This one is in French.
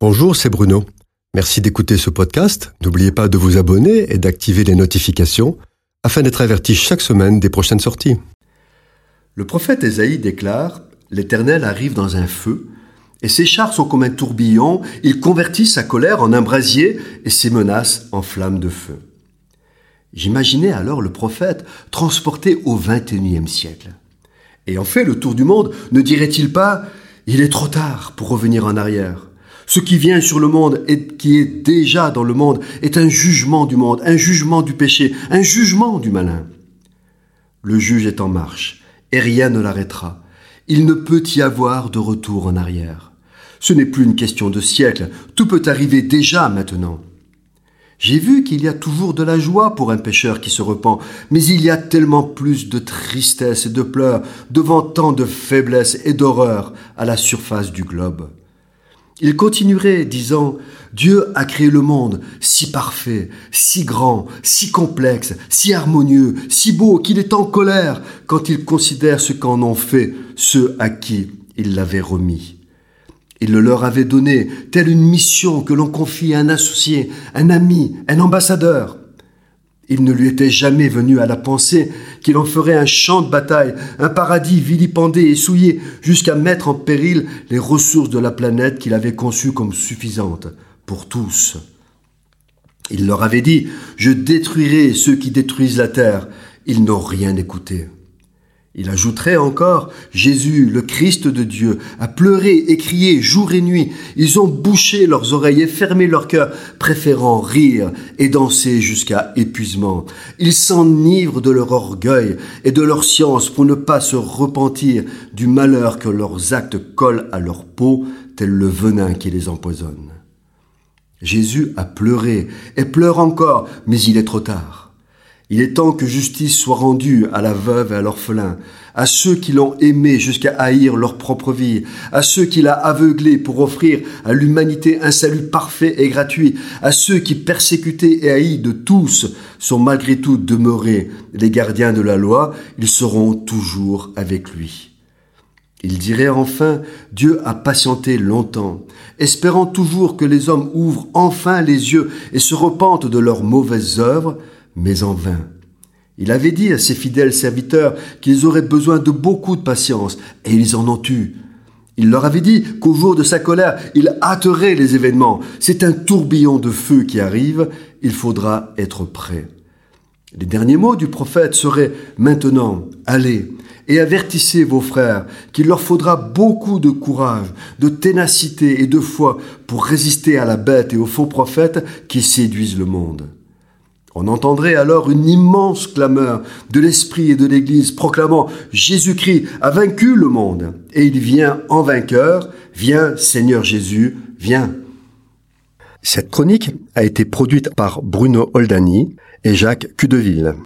Bonjour, c'est Bruno. Merci d'écouter ce podcast. N'oubliez pas de vous abonner et d'activer les notifications afin d'être averti chaque semaine des prochaines sorties. Le prophète Ésaïe déclare L'Éternel arrive dans un feu, et ses chars sont comme un tourbillon, il convertit sa colère en un brasier et ses menaces en flammes de feu. J'imaginais alors le prophète transporté au XXIe siècle. Ayant fait le tour du monde, ne dirait-il pas Il est trop tard pour revenir en arrière ce qui vient sur le monde et qui est déjà dans le monde est un jugement du monde, un jugement du péché, un jugement du malin. Le juge est en marche et rien ne l'arrêtera. Il ne peut y avoir de retour en arrière. Ce n'est plus une question de siècle, tout peut arriver déjà maintenant. J'ai vu qu'il y a toujours de la joie pour un pécheur qui se repent, mais il y a tellement plus de tristesse et de pleurs devant tant de faiblesse et d'horreur à la surface du globe. Il continuerait disant Dieu a créé le monde si parfait, si grand, si complexe, si harmonieux, si beau qu'il est en colère quand il considère ce qu'en ont fait ceux à qui il l'avait remis. Il le leur avait donné, telle une mission que l'on confie à un associé, un ami, un ambassadeur. Il ne lui était jamais venu à la pensée qu'il en ferait un champ de bataille, un paradis vilipendé et souillé, jusqu'à mettre en péril les ressources de la planète qu'il avait conçues comme suffisantes pour tous. Il leur avait dit, je détruirai ceux qui détruisent la terre. Ils n'ont rien écouté. Il ajouterait encore, Jésus, le Christ de Dieu, a pleuré et crié jour et nuit. Ils ont bouché leurs oreilles et fermé leur cœur, préférant rire et danser jusqu'à épuisement. Ils s'enivrent de leur orgueil et de leur science pour ne pas se repentir du malheur que leurs actes collent à leur peau, tel le venin qui les empoisonne. Jésus a pleuré et pleure encore, mais il est trop tard. Il est temps que justice soit rendue à la veuve et à l'orphelin, à ceux qui l'ont aimé jusqu'à haïr leur propre vie, à ceux qu'il a aveuglés pour offrir à l'humanité un salut parfait et gratuit, à ceux qui, persécutés et haïs de tous, sont malgré tout demeurés les gardiens de la loi, ils seront toujours avec lui. Il dirait enfin, Dieu a patienté longtemps, espérant toujours que les hommes ouvrent enfin les yeux et se repentent de leurs mauvaises œuvres, mais en vain. Il avait dit à ses fidèles serviteurs qu'ils auraient besoin de beaucoup de patience, et ils en ont eu. Il leur avait dit qu'au jour de sa colère, il hâterait les événements. C'est un tourbillon de feu qui arrive, il faudra être prêt. Les derniers mots du prophète seraient Maintenant, allez et avertissez vos frères qu'il leur faudra beaucoup de courage, de ténacité et de foi pour résister à la bête et aux faux prophètes qui séduisent le monde. On entendrait alors une immense clameur de l'Esprit et de l'Église proclamant Jésus-Christ a vaincu le monde et il vient en vainqueur, viens Seigneur Jésus, viens. Cette chronique a été produite par Bruno Oldani et Jacques Cudeville.